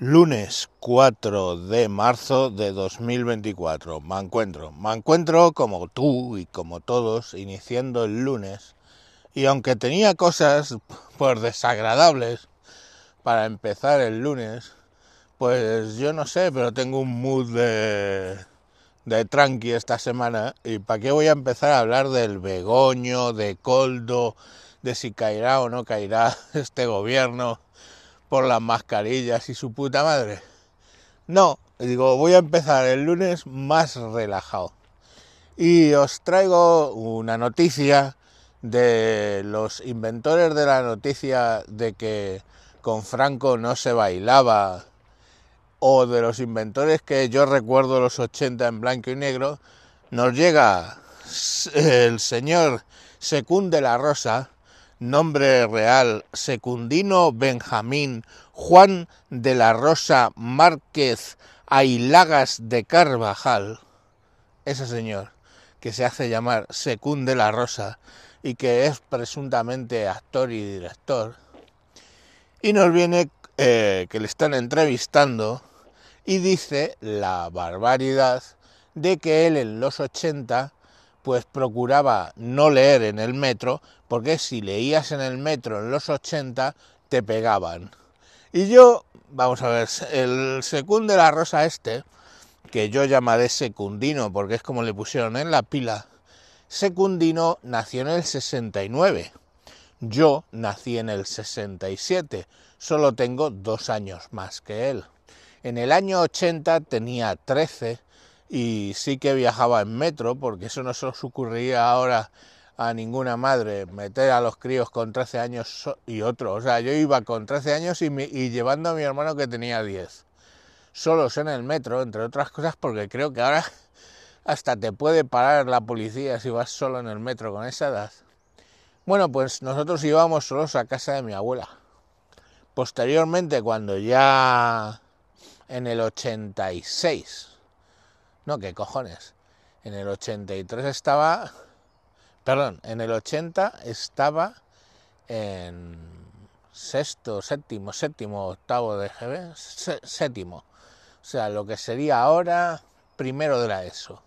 Lunes 4 de marzo de 2024. Me encuentro. Me encuentro como tú y como todos iniciando el lunes. Y aunque tenía cosas pues desagradables para empezar el lunes, pues yo no sé, pero tengo un mood de de tranqui esta semana. ¿Y para qué voy a empezar a hablar del Begoño, de Coldo, de si caerá o no caerá este gobierno? Por las mascarillas y su puta madre. No, digo, voy a empezar el lunes más relajado. Y os traigo una noticia de los inventores de la noticia de que con Franco no se bailaba, o de los inventores que yo recuerdo los 80 en blanco y negro, nos llega el señor Secún la Rosa, nombre real Secundino Benjamín Juan de la Rosa Márquez Ailagas de Carvajal, ese señor que se hace llamar Secún de la Rosa y que es presuntamente actor y director, y nos viene eh, que le están entrevistando y dice la barbaridad de que él en los 80 pues procuraba no leer en el metro, porque si leías en el metro en los 80 te pegaban. Y yo, vamos a ver, el secund de la rosa este, que yo llamaré secundino porque es como le pusieron en la pila, secundino nació en el 69. Yo nací en el 67, solo tengo dos años más que él. En el año 80 tenía 13 y sí que viajaba en metro, porque eso no se os ocurriría ahora a ninguna madre, meter a los críos con 13 años y otro. O sea, yo iba con 13 años y, y llevando a mi hermano que tenía 10. Solos en el metro, entre otras cosas, porque creo que ahora hasta te puede parar la policía si vas solo en el metro con esa edad. Bueno, pues nosotros íbamos solos a casa de mi abuela. Posteriormente, cuando ya en el 86 no, ¿qué cojones? En el 83 estaba... Perdón, en el 80 estaba en sexto, séptimo, séptimo, octavo de GB, séptimo. O sea, lo que sería ahora primero de la ESO.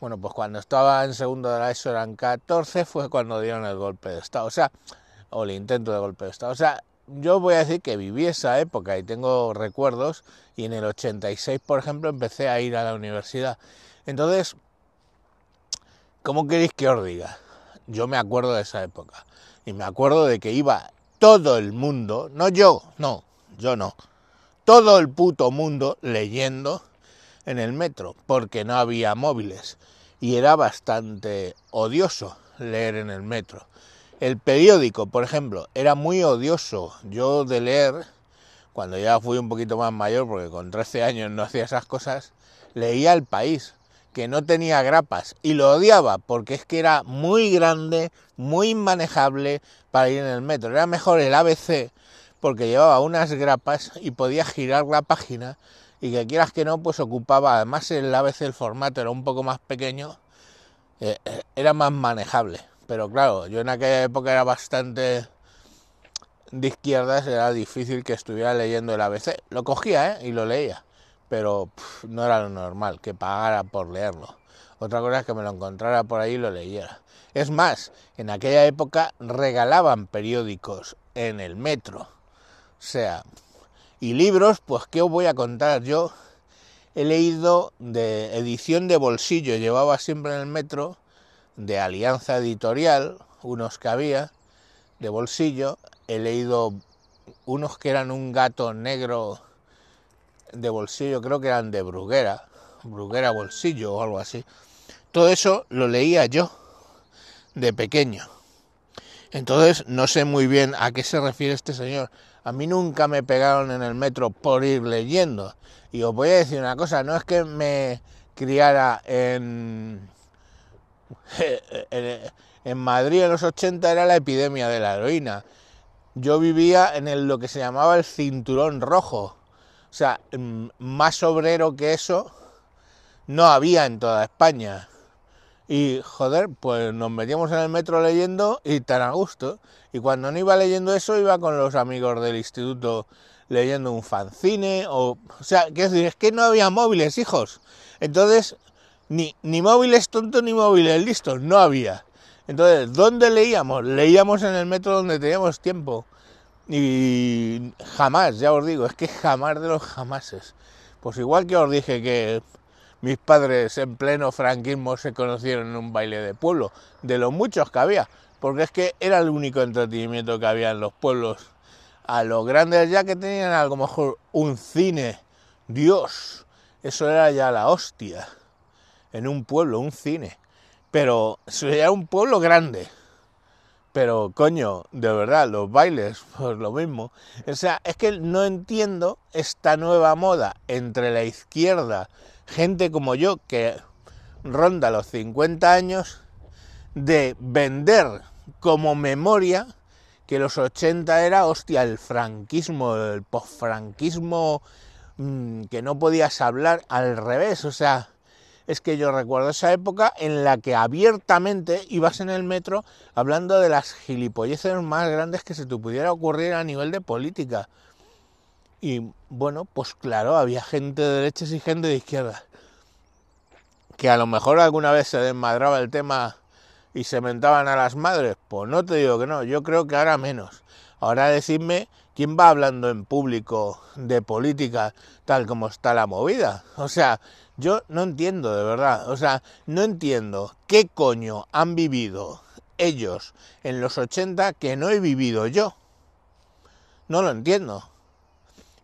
Bueno, pues cuando estaba en segundo de la ESO eran 14, fue cuando dieron el golpe de Estado. O sea, o el intento de golpe de Estado. O sea, yo voy a decir que viví esa época y tengo recuerdos y en el 86, por ejemplo, empecé a ir a la universidad. Entonces, ¿cómo queréis que os diga? Yo me acuerdo de esa época y me acuerdo de que iba todo el mundo, no yo, no, yo no, todo el puto mundo leyendo en el metro porque no había móviles y era bastante odioso leer en el metro el periódico, por ejemplo, era muy odioso. Yo de leer, cuando ya fui un poquito más mayor, porque con 13 años no hacía esas cosas, leía El País, que no tenía grapas, y lo odiaba porque es que era muy grande, muy inmanejable para ir en el metro. Era mejor el ABC porque llevaba unas grapas y podía girar la página y que quieras que no, pues ocupaba, además el ABC, el formato era un poco más pequeño, eh, eh, era más manejable. Pero claro, yo en aquella época era bastante de izquierdas, era difícil que estuviera leyendo el ABC. Lo cogía ¿eh? y lo leía, pero no era lo normal, que pagara por leerlo. Otra cosa es que me lo encontrara por ahí y lo leyera. Es más, en aquella época regalaban periódicos en el metro. O sea, y libros, pues ¿qué os voy a contar yo? He leído de edición de bolsillo, llevaba siempre en el metro de Alianza Editorial, unos que había, de bolsillo. He leído unos que eran un gato negro de bolsillo, creo que eran de Bruguera, Bruguera Bolsillo o algo así. Todo eso lo leía yo de pequeño. Entonces no sé muy bien a qué se refiere este señor. A mí nunca me pegaron en el metro por ir leyendo. Y os voy a decir una cosa, no es que me criara en, en Madrid en los 80 era la epidemia de la heroína. Yo vivía en lo que se llamaba el cinturón rojo. O sea, mm, más obrero que eso no había en toda España. Y joder, pues nos metíamos en el metro leyendo y tan a gusto. Y cuando no iba leyendo eso, iba con los amigos del instituto leyendo un fanzine, o, o sea, es que no había móviles, hijos. Entonces, ni, ni móviles tontos ni móviles listos, no había. Entonces, ¿dónde leíamos? Leíamos en el metro donde teníamos tiempo. Y jamás, ya os digo, es que jamás de los jamases. Pues igual que os dije que mis padres en pleno franquismo se conocieron en un baile de pueblo, de los muchos que había, porque es que era el único entretenimiento que había en los pueblos. A los grandes ya que tenían a lo mejor un cine, Dios, eso era ya la hostia. En un pueblo, un cine. Pero era un pueblo grande. Pero coño, de verdad, los bailes, pues lo mismo. O sea, es que no entiendo esta nueva moda entre la izquierda, gente como yo que ronda los 50 años, de vender como memoria que los 80 era, hostia, el franquismo, el posfranquismo, mmm, que no podías hablar al revés, o sea, es que yo recuerdo esa época en la que abiertamente ibas en el metro hablando de las gilipolleces más grandes que se te pudiera ocurrir a nivel de política. Y bueno, pues claro, había gente de derechas y gente de izquierda. Que a lo mejor alguna vez se desmadraba el tema y se mentaban a las madres. Pues no te digo que no, yo creo que ahora menos. Ahora decidme quién va hablando en público de política tal como está la movida. O sea, yo no entiendo, de verdad. O sea, no entiendo qué coño han vivido ellos en los 80 que no he vivido yo. No lo entiendo.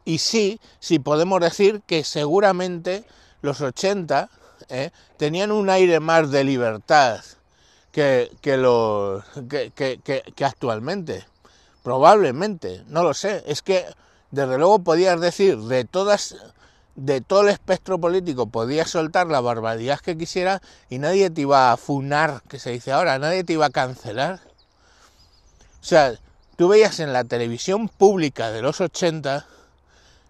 Y sí, sí podemos decir que seguramente los 80 ¿eh? tenían un aire más de libertad que, que, los, que, que, actualmente. Probablemente, no lo sé. Es que, desde luego, podías decir de todas de todo el espectro político podías soltar la barbaridad que quisiera y nadie te iba a funar, que se dice ahora, nadie te iba a cancelar. O sea, tú veías en la televisión pública de los 80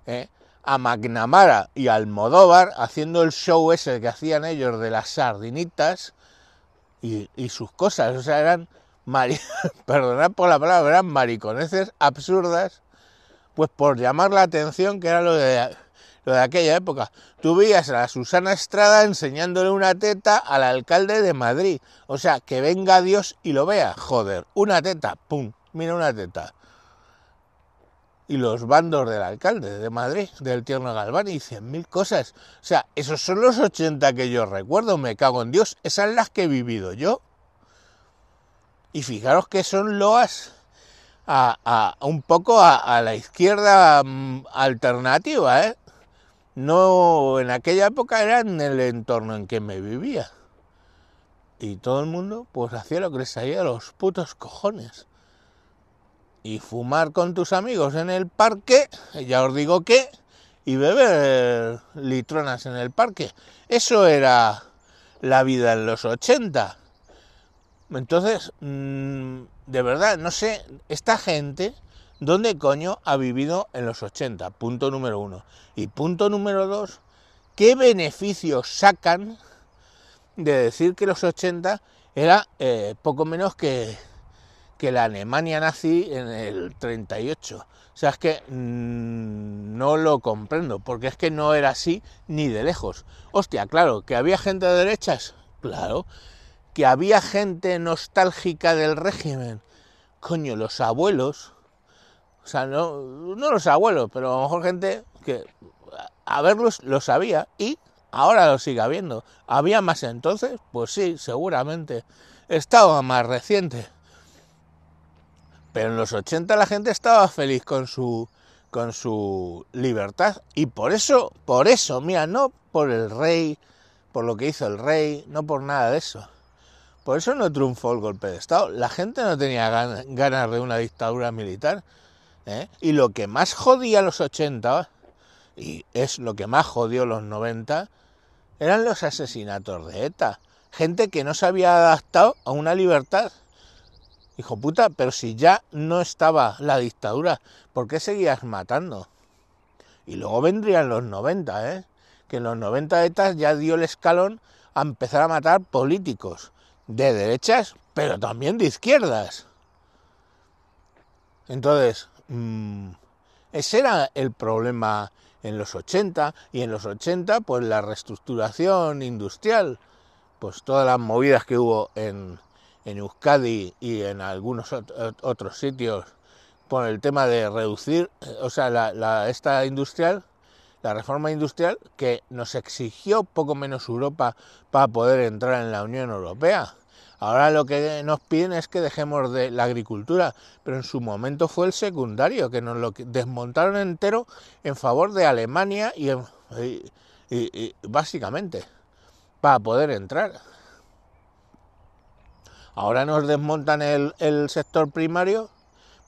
¿eh? a McNamara y Almodóvar haciendo el show ese que hacían ellos de las sardinitas y, y sus cosas, o sea, eran, mari perdonad por la palabra, eran mariconeces absurdas, pues por llamar la atención, que era lo de lo de aquella época. Tú veías a la Susana Estrada enseñándole una teta al alcalde de Madrid. O sea, que venga Dios y lo vea. Joder, una teta, pum, mira una teta. Y los bandos del alcalde de Madrid, del tierno Galván, y cien mil cosas. O sea, esos son los 80 que yo recuerdo, me cago en Dios. Esas las que he vivido yo. Y fijaros que son loas a, a un poco a, a, la izquierda mm, alternativa, ¿eh? No en aquella época era en el entorno en que me vivía. Y todo el mundo pues hacía lo que les salía de los putos cojones. Y fumar con tus amigos en el parque, ya os digo que, y beber litronas en el parque. Eso era la vida en los 80. Entonces, mm, de verdad, no sé, esta gente ¿Dónde coño ha vivido en los 80? Punto número uno. Y punto número dos, ¿qué beneficios sacan de decir que los 80 era eh, poco menos que, que la Alemania nazi en el 38? O sea, es que mmm, no lo comprendo, porque es que no era así ni de lejos. Hostia, claro, que había gente de derechas, claro. Que había gente nostálgica del régimen. Coño, los abuelos o sea, no, no los abuelos, pero a lo mejor gente que a verlos lo sabía y ahora lo sigue habiendo. ¿Había más entonces? Pues sí, seguramente. Estaba más reciente. Pero en los 80 la gente estaba feliz con su con su libertad y por eso, por eso, mira, no por el rey, por lo que hizo el rey, no por nada de eso. Por eso no triunfó el golpe de Estado. La gente no tenía ganas de una dictadura militar ¿eh? Y lo que más jodía los 80, y es lo que más jodió los 90, eran los asesinatos de ETA. Gente que no se había adaptado a una libertad. Hijo puta, pero si ya no estaba la dictadura, ¿por qué seguías matando? Y luego vendrían los 90, ¿eh? Que en los 90 ETA ya dio el escalón a empezar a matar políticos de derechas, pero también de izquierdas. Entonces, Ese era el problema en los 80 y en los 80 pues la reestructuración industrial, pues todas las movidas que hubo en, en Euskadi y en algunos otros sitios por el tema de reducir, o sea, la, esta industrial, la reforma industrial que nos exigió poco menos Europa para poder entrar en la Unión Europea. Ahora lo que nos piden es que dejemos de la agricultura, pero en su momento fue el secundario, que nos lo desmontaron entero en favor de Alemania y, básicamente para poder entrar. Ahora nos desmontan el, sector primario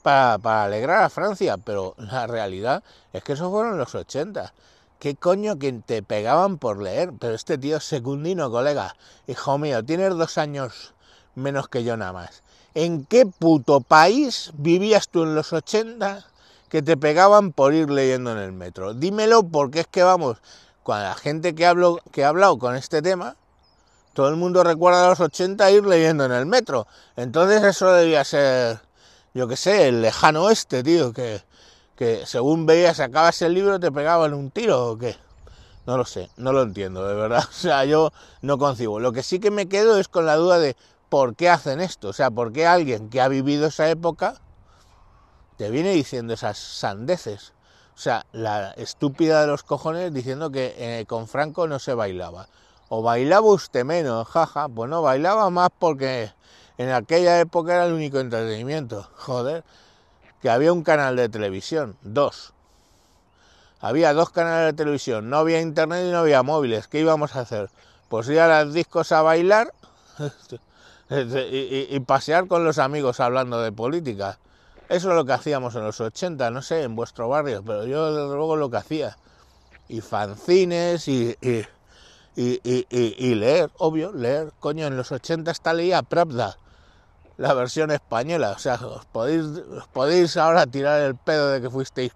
para, alegrar a Francia, pero la realidad es que eso fueron los 80. ¿Qué coño que te pegaban por leer? Pero este tío es secundino, colega. Hijo mío, tienes dos años menos que yo nada más. ¿En qué puto país vivías tú en los 80 que te pegaban por ir leyendo en el metro? Dímelo porque es que vamos, con la gente que, hablo, que ha hablado con este tema, todo el mundo recuerda a los 80 ir leyendo en el metro. Entonces eso debía ser, yo qué sé, el lejano oeste, tío, que, que según veías, sacabas el libro, te pegaban un tiro o qué. No lo sé, no lo entiendo, de verdad. O sea, yo no concibo. Lo que sí que me quedo es con la duda de por qué hacen esto. O sea, por qué alguien que ha vivido esa época te viene diciendo esas sandeces. O sea, la estúpida de los cojones diciendo que eh, con Franco no se bailaba o bailaba usted menos, jaja, pues no, bailaba más porque en aquella época era el único entretenimiento, joder, que había un canal de televisión, dos. Había dos canales de televisión, no había internet y no había móviles, ¿qué íbamos a hacer? Pues ir a los discos a bailar y, pasear con los amigos hablando de política. Eso es lo que hacíamos en los 80, no sé, en vuestro barrio, pero yo desde luego lo que hacía. Y fanzines y y, leer, obvio, leer. Coño, en los 80 está leía Pravda, la versión española. O sea, os podéis, podéis ahora tirar el pedo de que fuisteis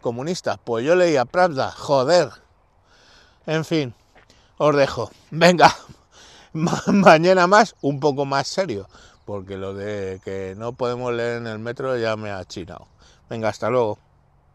comunistas. Pues yo leía Pravda, joder. En fin, os dejo. Venga, mañana más, un poco más serio. Porque lo de que no podemos leer en el metro ya me ha chinado. Venga, hasta luego.